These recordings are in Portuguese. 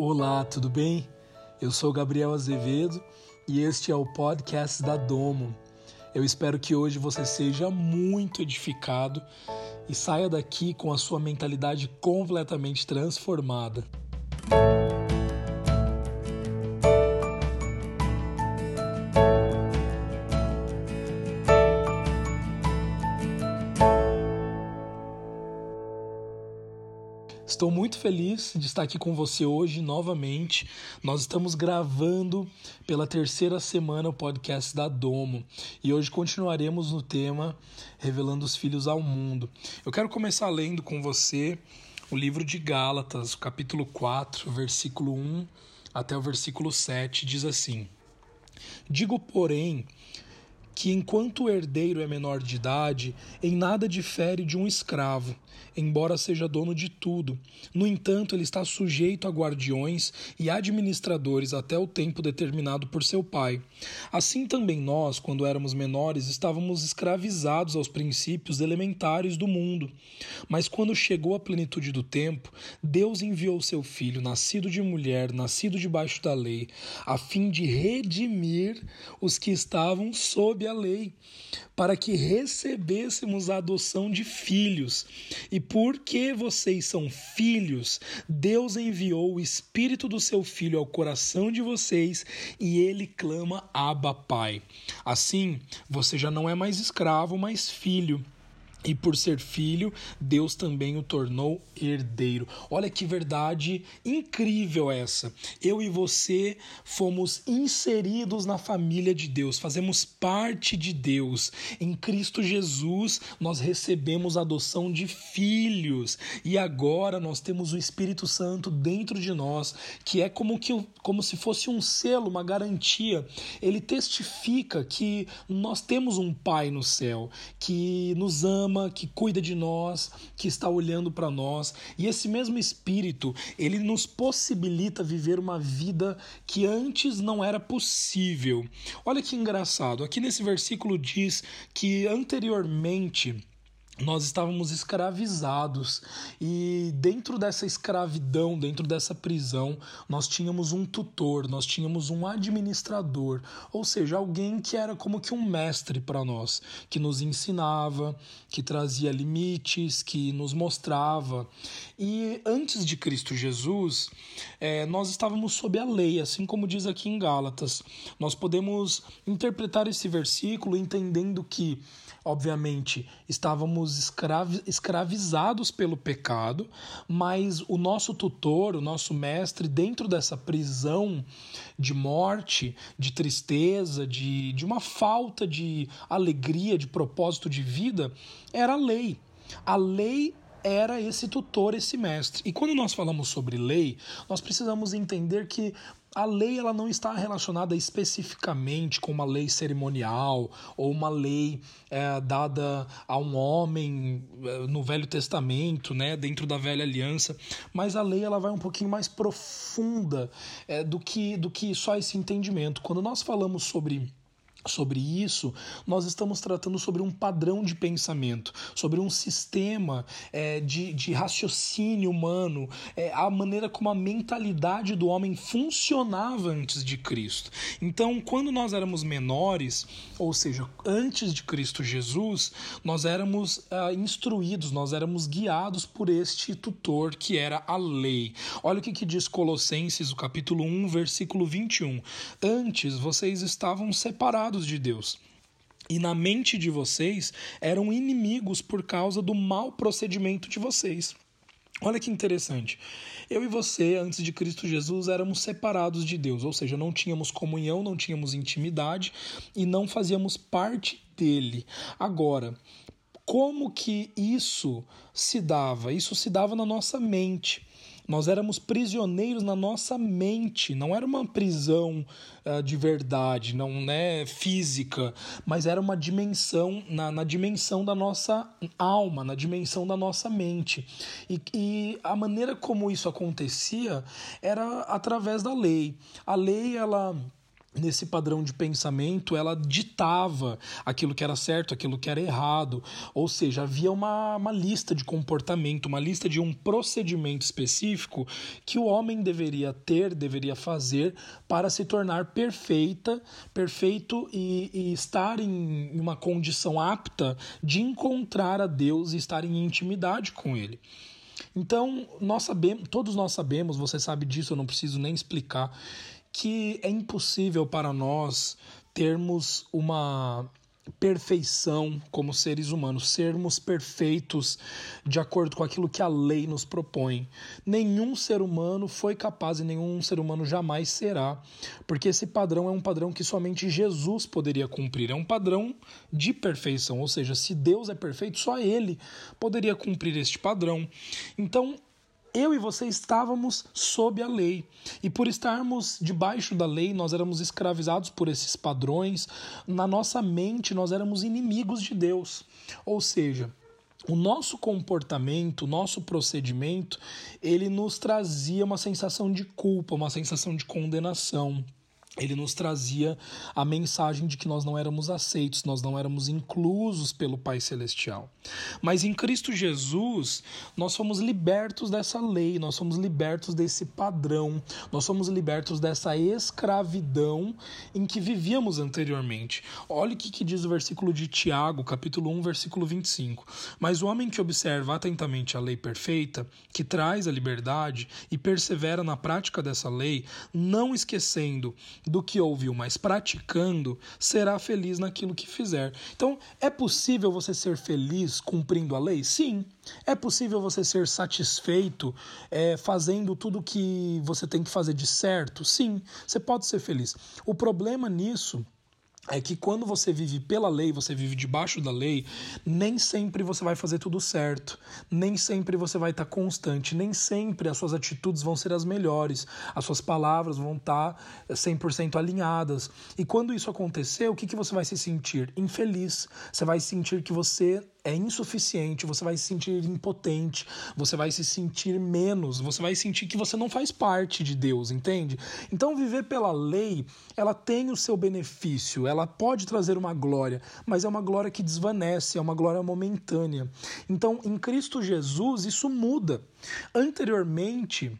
Olá, tudo bem? Eu sou Gabriel Azevedo e este é o podcast da Domo. Eu espero que hoje você seja muito edificado e saia daqui com a sua mentalidade completamente transformada. Feliz de estar aqui com você hoje novamente. Nós estamos gravando pela terceira semana o podcast da Domo e hoje continuaremos no tema Revelando os Filhos ao Mundo. Eu quero começar lendo com você o livro de Gálatas, capítulo 4, versículo 1 até o versículo 7, diz assim: Digo, porém, que enquanto o herdeiro é menor de idade, em nada difere de um escravo, embora seja dono de tudo. No entanto, ele está sujeito a guardiões e administradores até o tempo determinado por seu pai. Assim também nós, quando éramos menores, estávamos escravizados aos princípios elementares do mundo. Mas quando chegou a plenitude do tempo, Deus enviou seu filho, nascido de mulher, nascido debaixo da lei, a fim de redimir os que estavam sob a lei, para que recebêssemos a adoção de filhos. E porque vocês são filhos, Deus enviou o Espírito do seu Filho ao coração de vocês e ele clama Abba, Pai. Assim, você já não é mais escravo, mas filho. E por ser filho, Deus também o tornou herdeiro. Olha que verdade incrível essa. Eu e você fomos inseridos na família de Deus, fazemos parte de Deus. Em Cristo Jesus, nós recebemos a adoção de filhos. E agora nós temos o Espírito Santo dentro de nós, que é como, que, como se fosse um selo, uma garantia. Ele testifica que nós temos um Pai no céu, que nos ama ama, que cuida de nós, que está olhando para nós. E esse mesmo Espírito, ele nos possibilita viver uma vida que antes não era possível. Olha que engraçado. Aqui nesse versículo diz que anteriormente nós estávamos escravizados e dentro dessa escravidão, dentro dessa prisão, nós tínhamos um tutor, nós tínhamos um administrador, ou seja, alguém que era como que um mestre para nós, que nos ensinava, que trazia limites, que nos mostrava. E antes de Cristo Jesus, é, nós estávamos sob a lei, assim como diz aqui em Gálatas. Nós podemos interpretar esse versículo entendendo que obviamente, estávamos escravi escravizados pelo pecado, mas o nosso tutor, o nosso mestre, dentro dessa prisão de morte, de tristeza, de, de uma falta de alegria, de propósito de vida, era a lei. A lei era esse tutor, esse mestre. E quando nós falamos sobre lei, nós precisamos entender que a lei ela não está relacionada especificamente com uma lei cerimonial ou uma lei é, dada a um homem é, no Velho Testamento, né, dentro da Velha Aliança, mas a lei ela vai um pouquinho mais profunda é, do que do que só esse entendimento. Quando nós falamos sobre sobre isso, nós estamos tratando sobre um padrão de pensamento, sobre um sistema é, de, de raciocínio humano, é, a maneira como a mentalidade do homem funcionava antes de Cristo. Então, quando nós éramos menores, ou seja, antes de Cristo Jesus, nós éramos uh, instruídos, nós éramos guiados por este tutor que era a lei. Olha o que, que diz Colossenses, o capítulo 1, versículo 21. Antes vocês estavam separados de Deus. E na mente de vocês eram inimigos por causa do mau procedimento de vocês. Olha que interessante. Eu e você, antes de Cristo Jesus, éramos separados de Deus, ou seja, não tínhamos comunhão, não tínhamos intimidade e não fazíamos parte dele. Agora, como que isso se dava? Isso se dava na nossa mente. Nós éramos prisioneiros na nossa mente, não era uma prisão uh, de verdade, não né, física, mas era uma dimensão, na, na dimensão da nossa alma, na dimensão da nossa mente. E, e a maneira como isso acontecia era através da lei. A lei, ela nesse padrão de pensamento, ela ditava aquilo que era certo, aquilo que era errado. Ou seja, havia uma, uma lista de comportamento, uma lista de um procedimento específico que o homem deveria ter, deveria fazer para se tornar perfeita, perfeito e, e estar em uma condição apta de encontrar a Deus e estar em intimidade com Ele. Então, nós sabemos, todos nós sabemos, você sabe disso, eu não preciso nem explicar, que é impossível para nós termos uma perfeição como seres humanos, sermos perfeitos de acordo com aquilo que a lei nos propõe. Nenhum ser humano foi capaz e nenhum ser humano jamais será, porque esse padrão é um padrão que somente Jesus poderia cumprir. É um padrão de perfeição, ou seja, se Deus é perfeito, só ele poderia cumprir este padrão. Então, eu e você estávamos sob a lei. E por estarmos debaixo da lei, nós éramos escravizados por esses padrões. Na nossa mente, nós éramos inimigos de Deus. Ou seja, o nosso comportamento, o nosso procedimento, ele nos trazia uma sensação de culpa, uma sensação de condenação ele nos trazia a mensagem de que nós não éramos aceitos, nós não éramos inclusos pelo Pai Celestial. Mas em Cristo Jesus, nós fomos libertos dessa lei, nós fomos libertos desse padrão, nós fomos libertos dessa escravidão em que vivíamos anteriormente. Olha o que, que diz o versículo de Tiago, capítulo 1, versículo 25. Mas o homem que observa atentamente a lei perfeita, que traz a liberdade e persevera na prática dessa lei, não esquecendo do que ouviu, mas praticando, será feliz naquilo que fizer. Então, é possível você ser feliz cumprindo a lei? Sim. É possível você ser satisfeito é, fazendo tudo que você tem que fazer de certo? Sim. Você pode ser feliz. O problema nisso é que quando você vive pela lei, você vive debaixo da lei, nem sempre você vai fazer tudo certo, nem sempre você vai estar constante, nem sempre as suas atitudes vão ser as melhores, as suas palavras vão estar 100% alinhadas. E quando isso acontecer, o que, que você vai se sentir? Infeliz. Você vai sentir que você é insuficiente, você vai se sentir impotente, você vai se sentir menos, você vai sentir que você não faz parte de Deus, entende? Então, viver pela lei, ela tem o seu benefício, ela pode trazer uma glória, mas é uma glória que desvanece, é uma glória momentânea. Então, em Cristo Jesus, isso muda. Anteriormente,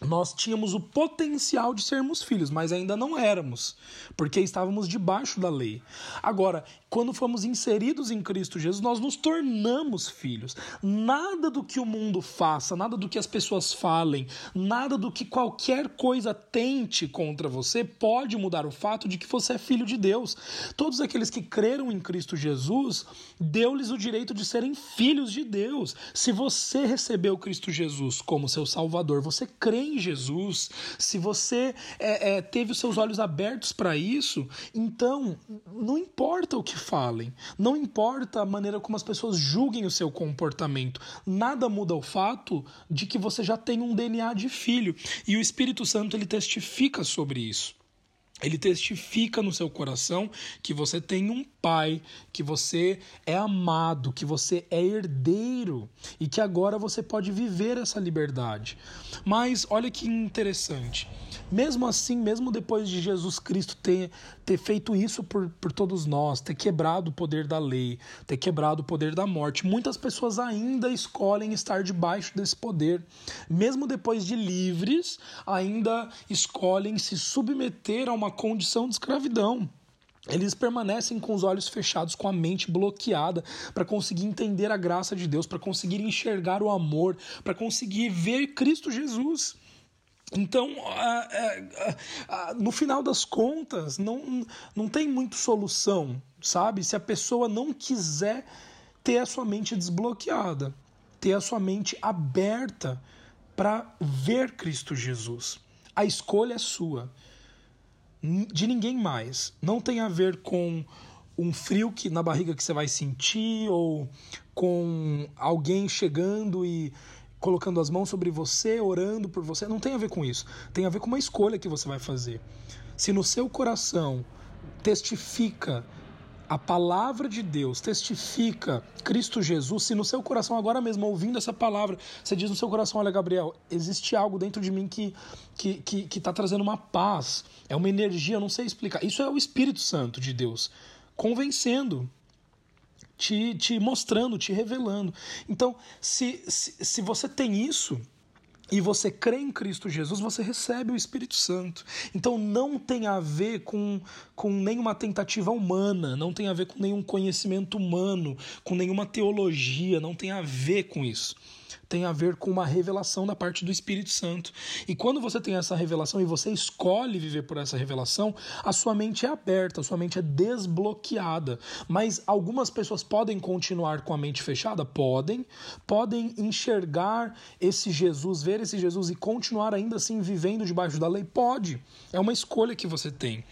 nós tínhamos o potencial de sermos filhos, mas ainda não éramos, porque estávamos debaixo da lei. Agora, quando fomos inseridos em Cristo Jesus, nós nos tornamos filhos. Nada do que o mundo faça, nada do que as pessoas falem, nada do que qualquer coisa tente contra você pode mudar o fato de que você é filho de Deus. Todos aqueles que creram em Cristo Jesus, deu-lhes o direito de serem filhos de Deus. Se você recebeu Cristo Jesus como seu Salvador, você crê em Jesus, se você é, é, teve os seus olhos abertos para isso, então não importa o que falem, não importa a maneira como as pessoas julguem o seu comportamento, nada muda o fato de que você já tem um DNA de filho e o Espírito Santo ele testifica sobre isso. Ele testifica no seu coração que você tem um pai, que você é amado, que você é herdeiro e que agora você pode viver essa liberdade. Mas olha que interessante. Mesmo assim, mesmo depois de Jesus Cristo ter, ter feito isso por, por todos nós, ter quebrado o poder da lei, ter quebrado o poder da morte, muitas pessoas ainda escolhem estar debaixo desse poder. Mesmo depois de livres, ainda escolhem se submeter a uma condição de escravidão. Eles permanecem com os olhos fechados, com a mente bloqueada, para conseguir entender a graça de Deus, para conseguir enxergar o amor, para conseguir ver Cristo Jesus. Então, no final das contas, não, não tem muito solução, sabe? Se a pessoa não quiser ter a sua mente desbloqueada, ter a sua mente aberta para ver Cristo Jesus. A escolha é sua, de ninguém mais. Não tem a ver com um frio que na barriga que você vai sentir ou com alguém chegando e colocando as mãos sobre você, orando por você. Não tem a ver com isso. Tem a ver com uma escolha que você vai fazer. Se no seu coração testifica a palavra de Deus testifica Cristo Jesus, se no seu coração agora mesmo ouvindo essa palavra, você diz no seu coração, olha Gabriel, existe algo dentro de mim que que que que está trazendo uma paz, é uma energia, eu não sei explicar. Isso é o Espírito Santo de Deus convencendo, te, te mostrando, te revelando. Então, se, se, se você tem isso, e você crê em Cristo Jesus, você recebe o Espírito Santo. Então não tem a ver com, com nenhuma tentativa humana, não tem a ver com nenhum conhecimento humano, com nenhuma teologia, não tem a ver com isso tem a ver com uma revelação da parte do Espírito Santo. E quando você tem essa revelação e você escolhe viver por essa revelação, a sua mente é aberta, a sua mente é desbloqueada. Mas algumas pessoas podem continuar com a mente fechada? Podem. Podem enxergar esse Jesus, ver esse Jesus e continuar ainda assim vivendo debaixo da lei? Pode. É uma escolha que você tem.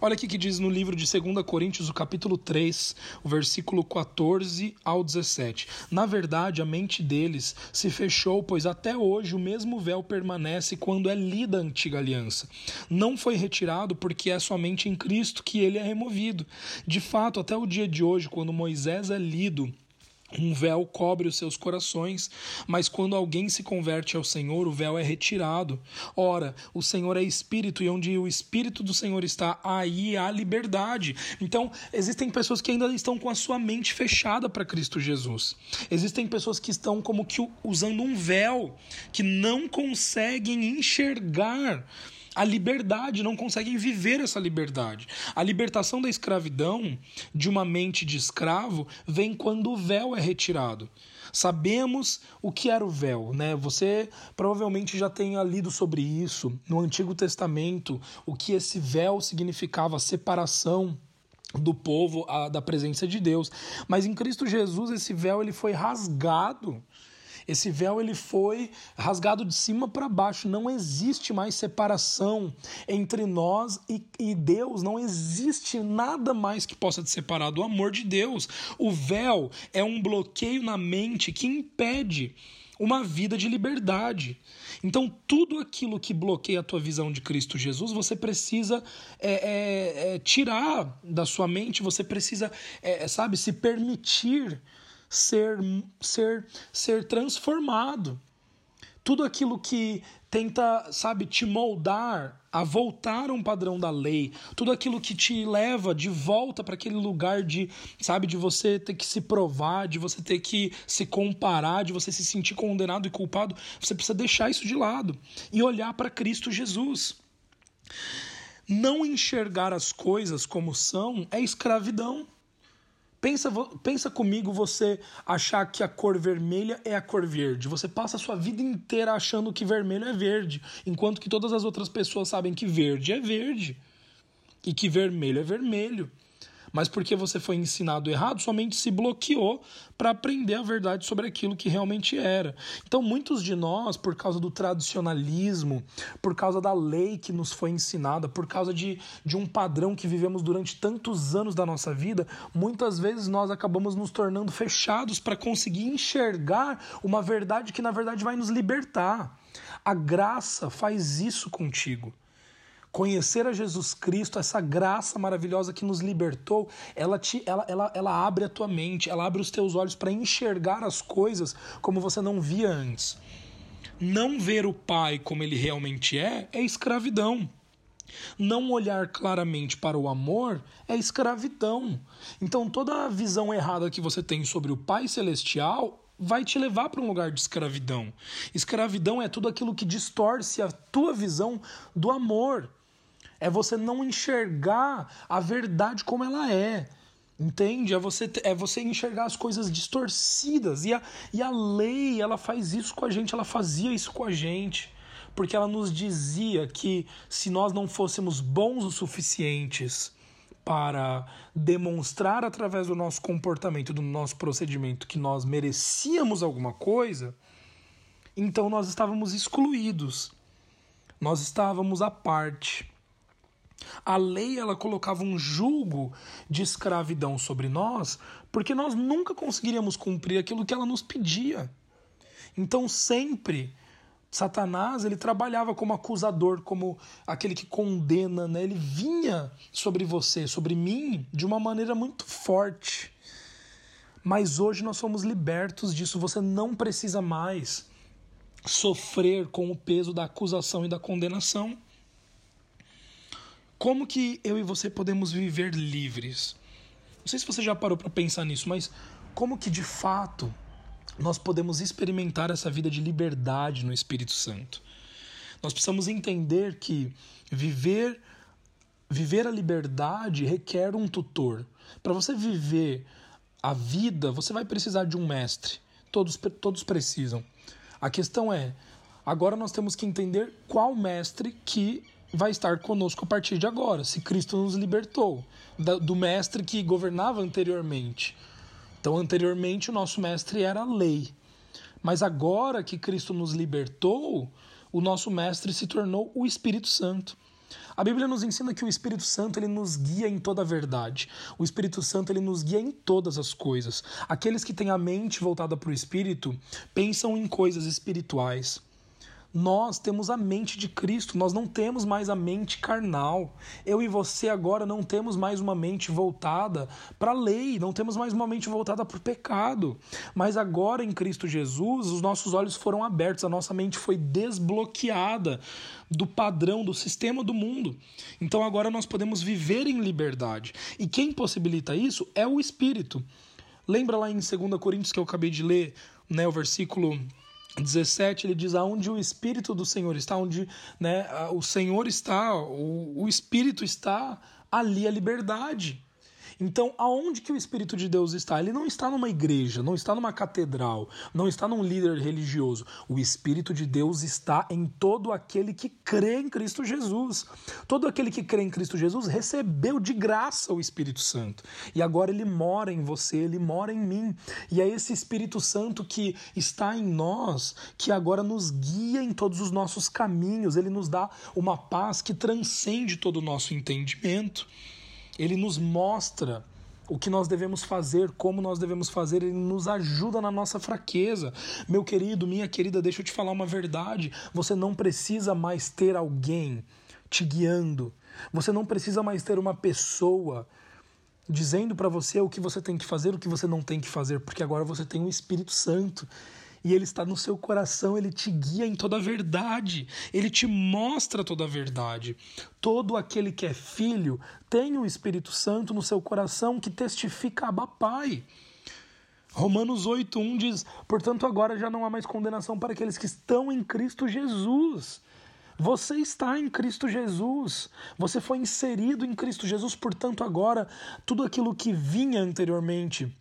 Olha aqui que diz no livro de 2 Coríntios, o capítulo 3, o versículo 14 ao 17. Na verdade, a mente deles se fechou, pois até hoje o mesmo véu permanece quando é lida a antiga aliança. Não foi retirado porque é somente em Cristo que ele é removido. De fato, até o dia de hoje, quando Moisés é lido, um véu cobre os seus corações, mas quando alguém se converte ao Senhor, o véu é retirado. Ora, o Senhor é espírito e onde o espírito do Senhor está, aí há liberdade. Então, existem pessoas que ainda estão com a sua mente fechada para Cristo Jesus. Existem pessoas que estão como que usando um véu, que não conseguem enxergar a liberdade, não conseguem viver essa liberdade. A libertação da escravidão de uma mente de escravo vem quando o véu é retirado. Sabemos o que era o véu, né? Você provavelmente já tenha lido sobre isso no Antigo Testamento, o que esse véu significava, separação do povo a, da presença de Deus. Mas em Cristo Jesus esse véu ele foi rasgado esse véu ele foi rasgado de cima para baixo. Não existe mais separação entre nós e, e Deus. Não existe nada mais que possa te separar do amor de Deus. O véu é um bloqueio na mente que impede uma vida de liberdade. Então, tudo aquilo que bloqueia a tua visão de Cristo Jesus, você precisa é, é, é, tirar da sua mente, você precisa, é, sabe, se permitir ser, ser, ser transformado. Tudo aquilo que tenta, sabe, te moldar a voltar a um padrão da lei, tudo aquilo que te leva de volta para aquele lugar de, sabe, de você ter que se provar, de você ter que se comparar, de você se sentir condenado e culpado, você precisa deixar isso de lado e olhar para Cristo Jesus. Não enxergar as coisas como são é escravidão. Pensa, pensa comigo você achar que a cor vermelha é a cor verde. Você passa a sua vida inteira achando que vermelho é verde, enquanto que todas as outras pessoas sabem que verde é verde e que vermelho é vermelho mas porque você foi ensinado errado, somente se bloqueou para aprender a verdade sobre aquilo que realmente era. Então, muitos de nós, por causa do tradicionalismo, por causa da lei que nos foi ensinada, por causa de, de um padrão que vivemos durante tantos anos da nossa vida, muitas vezes nós acabamos nos tornando fechados para conseguir enxergar uma verdade que, na verdade, vai nos libertar. A graça faz isso contigo. Conhecer a Jesus Cristo, essa graça maravilhosa que nos libertou, ela, te, ela, ela, ela abre a tua mente, ela abre os teus olhos para enxergar as coisas como você não via antes. Não ver o Pai como ele realmente é, é escravidão. Não olhar claramente para o amor é escravidão. Então, toda a visão errada que você tem sobre o Pai Celestial vai te levar para um lugar de escravidão. Escravidão é tudo aquilo que distorce a tua visão do amor é você não enxergar a verdade como ela é. Entende? É você, é você enxergar as coisas distorcidas. E a, e a lei, ela faz isso com a gente, ela fazia isso com a gente. Porque ela nos dizia que se nós não fôssemos bons o suficientes para demonstrar através do nosso comportamento, do nosso procedimento, que nós merecíamos alguma coisa, então nós estávamos excluídos. Nós estávamos à parte. A lei ela colocava um julgo de escravidão sobre nós, porque nós nunca conseguiríamos cumprir aquilo que ela nos pedia. Então sempre Satanás, ele trabalhava como acusador, como aquele que condena, né? Ele vinha sobre você, sobre mim, de uma maneira muito forte. Mas hoje nós somos libertos disso, você não precisa mais sofrer com o peso da acusação e da condenação. Como que eu e você podemos viver livres? Não sei se você já parou para pensar nisso, mas como que de fato nós podemos experimentar essa vida de liberdade no Espírito Santo. Nós precisamos entender que viver viver a liberdade requer um tutor. Para você viver a vida, você vai precisar de um mestre. Todos, todos precisam. A questão é, agora nós temos que entender qual mestre que vai estar conosco a partir de agora, se Cristo nos libertou do mestre que governava anteriormente. Então, anteriormente, o nosso mestre era a lei. Mas agora que Cristo nos libertou, o nosso mestre se tornou o Espírito Santo. A Bíblia nos ensina que o Espírito Santo ele nos guia em toda a verdade. O Espírito Santo ele nos guia em todas as coisas. Aqueles que têm a mente voltada para o Espírito pensam em coisas espirituais. Nós temos a mente de Cristo, nós não temos mais a mente carnal. Eu e você agora não temos mais uma mente voltada para a lei, não temos mais uma mente voltada para o pecado. Mas agora em Cristo Jesus, os nossos olhos foram abertos, a nossa mente foi desbloqueada do padrão, do sistema do mundo. Então agora nós podemos viver em liberdade. E quem possibilita isso é o Espírito. Lembra lá em 2 Coríntios que eu acabei de ler, né, o versículo 17 ele diz aonde o espírito do Senhor está, onde né, o Senhor está, o, o espírito está, ali a liberdade. Então, aonde que o Espírito de Deus está? Ele não está numa igreja, não está numa catedral, não está num líder religioso. O Espírito de Deus está em todo aquele que crê em Cristo Jesus. Todo aquele que crê em Cristo Jesus recebeu de graça o Espírito Santo. E agora ele mora em você, ele mora em mim. E é esse Espírito Santo que está em nós, que agora nos guia em todos os nossos caminhos. Ele nos dá uma paz que transcende todo o nosso entendimento. Ele nos mostra o que nós devemos fazer, como nós devemos fazer, ele nos ajuda na nossa fraqueza. Meu querido, minha querida, deixa eu te falar uma verdade. Você não precisa mais ter alguém te guiando. Você não precisa mais ter uma pessoa dizendo para você o que você tem que fazer, o que você não tem que fazer, porque agora você tem o Espírito Santo e ele está no seu coração, ele te guia em toda a verdade, ele te mostra toda a verdade. Todo aquele que é filho tem o Espírito Santo no seu coração que testifica Abba Pai. Romanos 8:1 diz: "Portanto, agora já não há mais condenação para aqueles que estão em Cristo Jesus." Você está em Cristo Jesus. Você foi inserido em Cristo Jesus, portanto, agora tudo aquilo que vinha anteriormente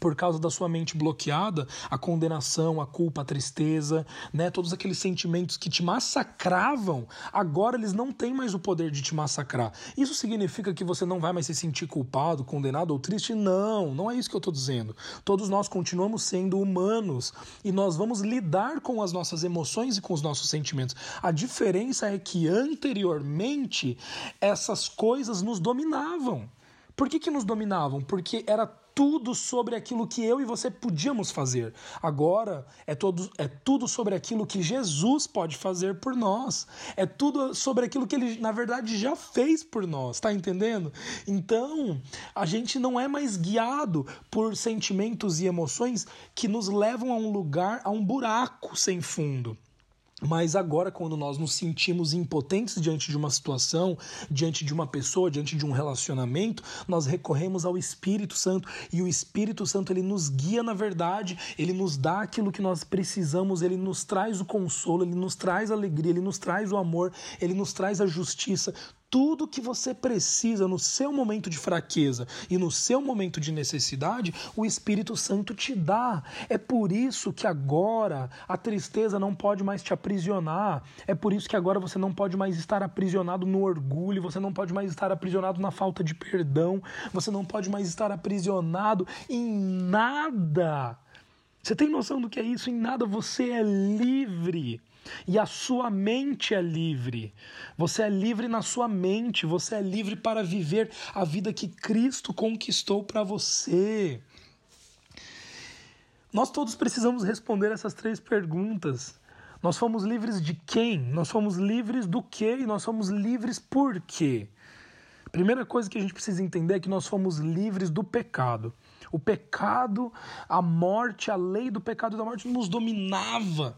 por causa da sua mente bloqueada, a condenação, a culpa, a tristeza, né, todos aqueles sentimentos que te massacravam, agora eles não têm mais o poder de te massacrar. Isso significa que você não vai mais se sentir culpado, condenado ou triste? Não, não é isso que eu estou dizendo. Todos nós continuamos sendo humanos e nós vamos lidar com as nossas emoções e com os nossos sentimentos. A diferença é que anteriormente essas coisas nos dominavam. Por que, que nos dominavam? Porque era tudo sobre aquilo que eu e você podíamos fazer. Agora é, todo, é tudo sobre aquilo que Jesus pode fazer por nós. É tudo sobre aquilo que ele, na verdade, já fez por nós. Tá entendendo? Então, a gente não é mais guiado por sentimentos e emoções que nos levam a um lugar, a um buraco sem fundo. Mas agora, quando nós nos sentimos impotentes diante de uma situação, diante de uma pessoa, diante de um relacionamento, nós recorremos ao Espírito Santo. E o Espírito Santo ele nos guia na verdade, ele nos dá aquilo que nós precisamos, ele nos traz o consolo, ele nos traz a alegria, ele nos traz o amor, ele nos traz a justiça tudo que você precisa no seu momento de fraqueza e no seu momento de necessidade, o Espírito Santo te dá. É por isso que agora a tristeza não pode mais te aprisionar. É por isso que agora você não pode mais estar aprisionado no orgulho, você não pode mais estar aprisionado na falta de perdão, você não pode mais estar aprisionado em nada. Você tem noção do que é isso? Em nada você é livre. E a sua mente é livre. Você é livre na sua mente, você é livre para viver a vida que Cristo conquistou para você. Nós todos precisamos responder essas três perguntas. Nós fomos livres de quem? Nós fomos livres do quê? E nós fomos livres por quê? Primeira coisa que a gente precisa entender é que nós fomos livres do pecado. O pecado, a morte, a lei do pecado e da morte nos dominava.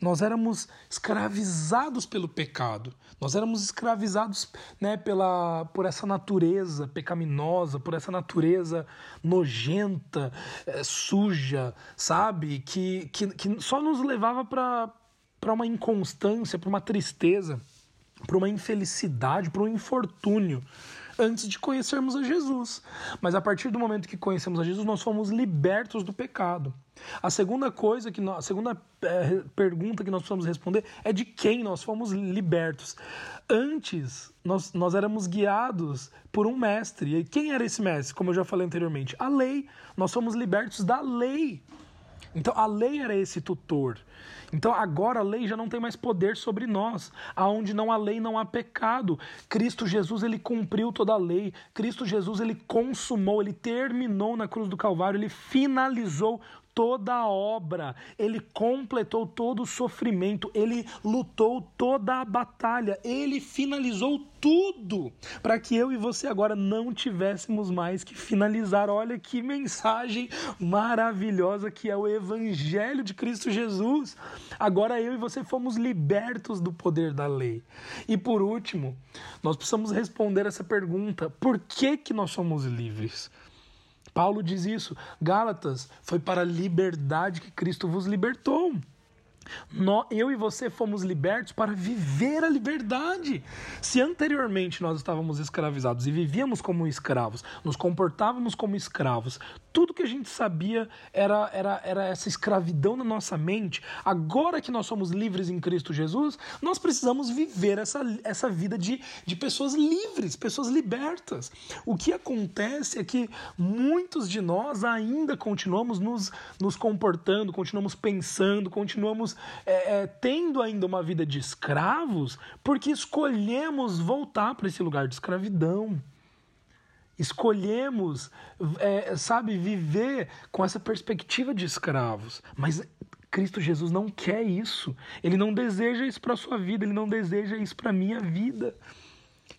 Nós éramos escravizados pelo pecado. Nós éramos escravizados né, pela, por essa natureza pecaminosa, por essa natureza nojenta, é, suja, sabe? Que, que, que só nos levava para uma inconstância, para uma tristeza, para uma infelicidade, para um infortúnio antes de conhecermos a Jesus. Mas a partir do momento que conhecemos a Jesus, nós fomos libertos do pecado. A segunda coisa que nós, a segunda é, pergunta que nós precisamos responder é de quem nós fomos libertos. Antes, nós, nós éramos guiados por um mestre. E quem era esse mestre? Como eu já falei anteriormente, a lei. Nós fomos libertos da lei. Então a lei era esse tutor. Então agora a lei já não tem mais poder sobre nós. Aonde não há lei não há pecado. Cristo Jesus ele cumpriu toda a lei. Cristo Jesus ele consumou, ele terminou na cruz do Calvário, ele finalizou toda a obra, ele completou todo o sofrimento, ele lutou toda a batalha, ele finalizou tudo para que eu e você agora não tivéssemos mais que finalizar. Olha que mensagem maravilhosa que é o Evangelho de Cristo Jesus. Agora eu e você fomos libertos do poder da lei. E por último, nós precisamos responder essa pergunta: por que, que nós somos livres? Paulo diz isso. Gálatas, foi para a liberdade que Cristo vos libertou eu e você fomos libertos para viver a liberdade. Se anteriormente nós estávamos escravizados e vivíamos como escravos, nos comportávamos como escravos, tudo que a gente sabia era, era, era essa escravidão na nossa mente. Agora que nós somos livres em Cristo Jesus, nós precisamos viver essa, essa vida de, de pessoas livres, pessoas libertas. O que acontece é que muitos de nós ainda continuamos nos, nos comportando, continuamos pensando, continuamos é, é, tendo ainda uma vida de escravos porque escolhemos voltar para esse lugar de escravidão. Escolhemos, é, sabe, viver com essa perspectiva de escravos. Mas Cristo Jesus não quer isso. Ele não deseja isso para a sua vida, ele não deseja isso para a minha vida.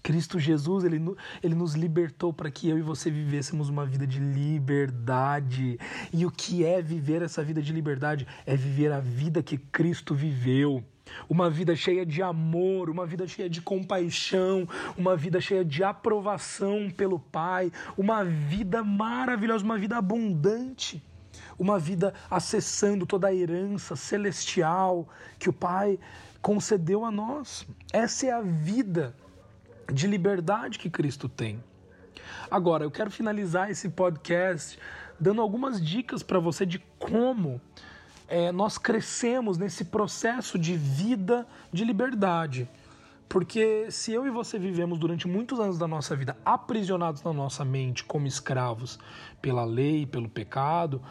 Cristo Jesus, ele, ele nos libertou para que eu e você vivêssemos uma vida de liberdade. E o que é viver essa vida de liberdade? É viver a vida que Cristo viveu. Uma vida cheia de amor, uma vida cheia de compaixão, uma vida cheia de aprovação pelo Pai, uma vida maravilhosa, uma vida abundante, uma vida acessando toda a herança celestial que o Pai concedeu a nós. Essa é a vida de liberdade que Cristo tem. Agora, eu quero finalizar esse podcast dando algumas dicas para você de como é, nós crescemos nesse processo de vida de liberdade. Porque se eu e você vivemos durante muitos anos da nossa vida aprisionados na nossa mente como escravos pela lei, pelo pecado,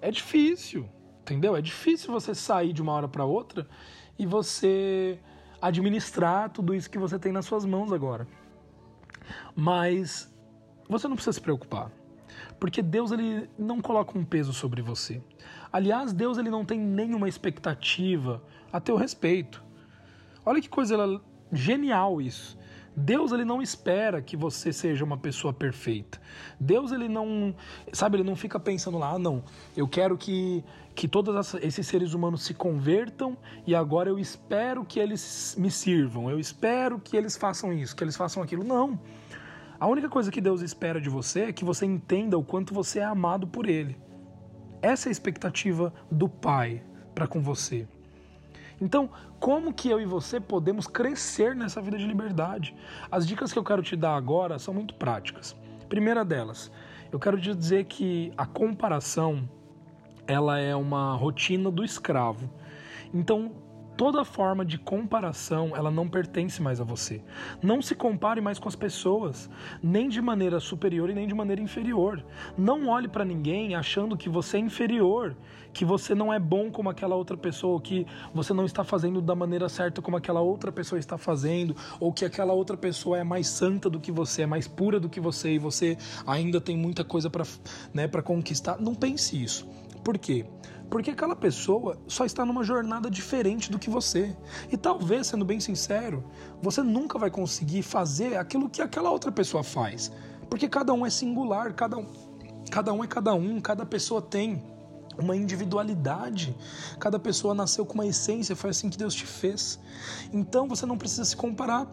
é difícil, entendeu? É difícil você sair de uma hora para outra e você administrar tudo isso que você tem nas suas mãos agora. Mas você não precisa se preocupar, porque Deus ele não coloca um peso sobre você. Aliás, Deus ele não tem nenhuma expectativa a teu respeito. Olha que coisa genial isso. Deus ele não espera que você seja uma pessoa perfeita. Deus ele não, sabe, ele não fica pensando lá, ah, não, eu quero que que todos esses seres humanos se convertam e agora eu espero que eles me sirvam. Eu espero que eles façam isso, que eles façam aquilo. Não. A única coisa que Deus espera de você é que você entenda o quanto você é amado por ele. Essa é a expectativa do Pai para com você. Então, como que eu e você podemos crescer nessa vida de liberdade? As dicas que eu quero te dar agora são muito práticas. Primeira delas, eu quero te dizer que a comparação ela é uma rotina do escravo. Então, toda forma de comparação, ela não pertence mais a você. Não se compare mais com as pessoas, nem de maneira superior e nem de maneira inferior. Não olhe para ninguém achando que você é inferior, que você não é bom como aquela outra pessoa, que você não está fazendo da maneira certa como aquela outra pessoa está fazendo, ou que aquela outra pessoa é mais santa do que você, é mais pura do que você e você ainda tem muita coisa para né, conquistar. Não pense isso. Por quê? Porque aquela pessoa só está numa jornada diferente do que você. E talvez, sendo bem sincero, você nunca vai conseguir fazer aquilo que aquela outra pessoa faz. Porque cada um é singular, cada um, cada um é cada um, cada pessoa tem uma individualidade. Cada pessoa nasceu com uma essência, foi assim que Deus te fez. Então você não precisa se comparar.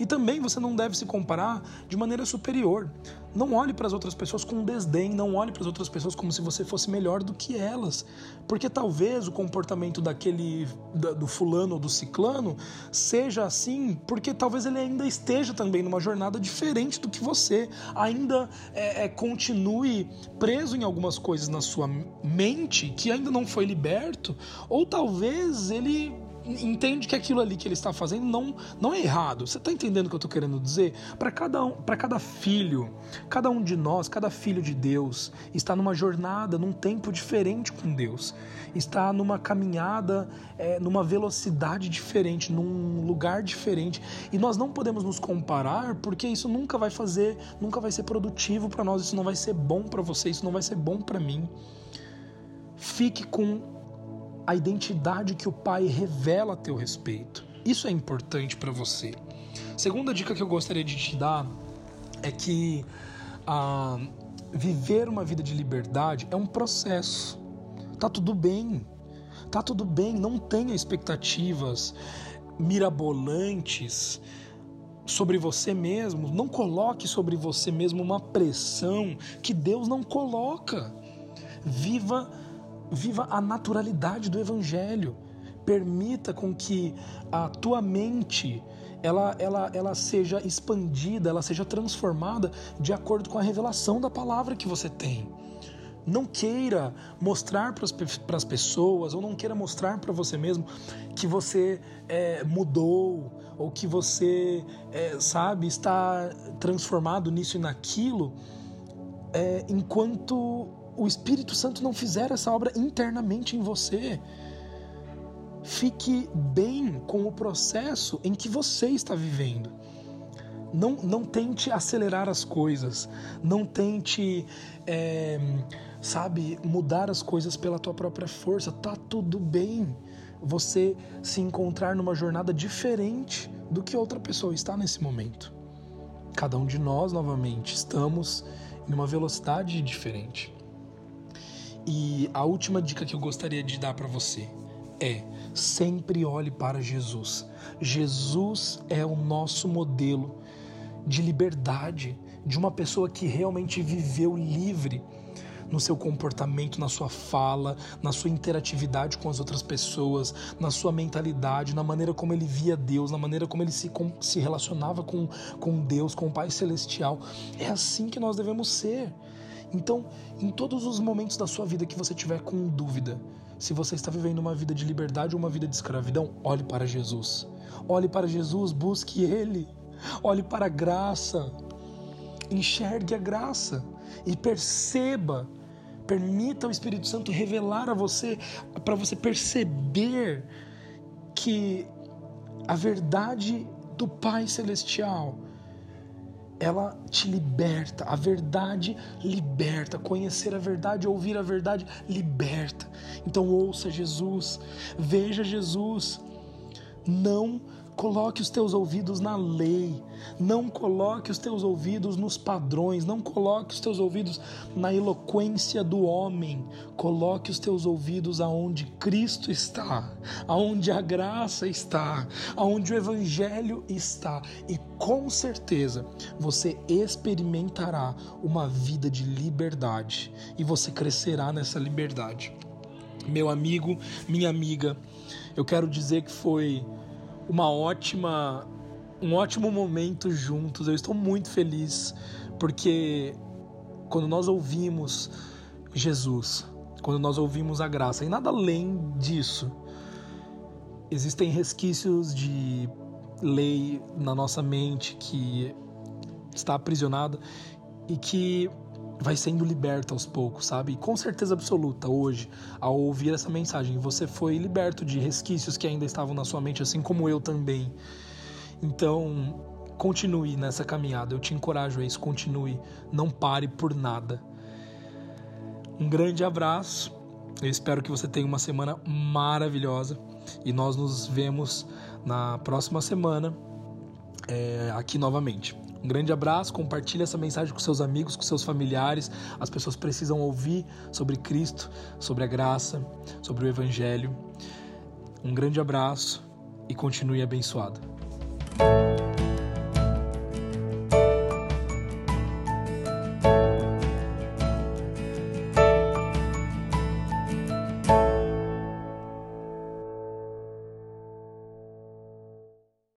E também você não deve se comparar de maneira superior. Não olhe para as outras pessoas com desdém, não olhe para as outras pessoas como se você fosse melhor do que elas. Porque talvez o comportamento daquele do fulano ou do ciclano seja assim, porque talvez ele ainda esteja também numa jornada diferente do que você, ainda é, é, continue preso em algumas coisas na sua mente que ainda não foi liberto, ou talvez ele entende que aquilo ali que ele está fazendo não, não é errado. Você está entendendo o que eu estou querendo dizer? Para cada, um, cada filho, cada um de nós, cada filho de Deus, está numa jornada, num tempo diferente com Deus. Está numa caminhada, é, numa velocidade diferente, num lugar diferente. E nós não podemos nos comparar porque isso nunca vai fazer, nunca vai ser produtivo para nós, isso não vai ser bom para você, isso não vai ser bom para mim. Fique com a identidade que o pai revela a teu respeito. Isso é importante para você. Segunda dica que eu gostaria de te dar é que ah, viver uma vida de liberdade é um processo. Tá tudo bem. Tá tudo bem, não tenha expectativas mirabolantes sobre você mesmo, não coloque sobre você mesmo uma pressão que Deus não coloca. Viva Viva a naturalidade do evangelho. Permita com que a tua mente ela, ela, ela seja expandida, ela seja transformada de acordo com a revelação da palavra que você tem. Não queira mostrar para as pessoas ou não queira mostrar para você mesmo que você é, mudou ou que você, é, sabe, está transformado nisso e naquilo, é, enquanto o Espírito Santo não fizer essa obra internamente em você. Fique bem com o processo em que você está vivendo. Não, não tente acelerar as coisas, não tente, é, sabe, mudar as coisas pela tua própria força. Tá tudo bem você se encontrar numa jornada diferente do que outra pessoa está nesse momento. Cada um de nós, novamente, estamos em uma velocidade diferente. E a última dica que eu gostaria de dar para você é: sempre olhe para Jesus. Jesus é o nosso modelo de liberdade, de uma pessoa que realmente viveu livre no seu comportamento, na sua fala, na sua interatividade com as outras pessoas, na sua mentalidade, na maneira como ele via Deus, na maneira como ele se, se relacionava com, com Deus, com o Pai Celestial. É assim que nós devemos ser. Então, em todos os momentos da sua vida que você tiver com dúvida, se você está vivendo uma vida de liberdade ou uma vida de escravidão, olhe para Jesus. Olhe para Jesus, busque Ele. Olhe para a graça. Enxergue a graça e perceba. Permita o Espírito Santo revelar a você, para você perceber que a verdade do Pai Celestial ela te liberta. A verdade liberta. Conhecer a verdade, ouvir a verdade, liberta. Então ouça Jesus, veja Jesus. Não Coloque os teus ouvidos na lei, não coloque os teus ouvidos nos padrões, não coloque os teus ouvidos na eloquência do homem. Coloque os teus ouvidos aonde Cristo está, aonde a graça está, aonde o evangelho está, e com certeza você experimentará uma vida de liberdade e você crescerá nessa liberdade. Meu amigo, minha amiga, eu quero dizer que foi uma ótima um ótimo momento juntos. Eu estou muito feliz porque quando nós ouvimos Jesus, quando nós ouvimos a graça e nada além disso, existem resquícios de lei na nossa mente que está aprisionada e que vai sendo liberto aos poucos, sabe? E com certeza absoluta, hoje, ao ouvir essa mensagem, você foi liberto de resquícios que ainda estavam na sua mente, assim como eu também. Então, continue nessa caminhada, eu te encorajo a isso, continue, não pare por nada. Um grande abraço Eu espero que você tenha uma semana maravilhosa e nós nos vemos na próxima semana é, aqui novamente. Um grande abraço, compartilhe essa mensagem com seus amigos, com seus familiares. As pessoas precisam ouvir sobre Cristo, sobre a graça, sobre o Evangelho. Um grande abraço e continue abençoado.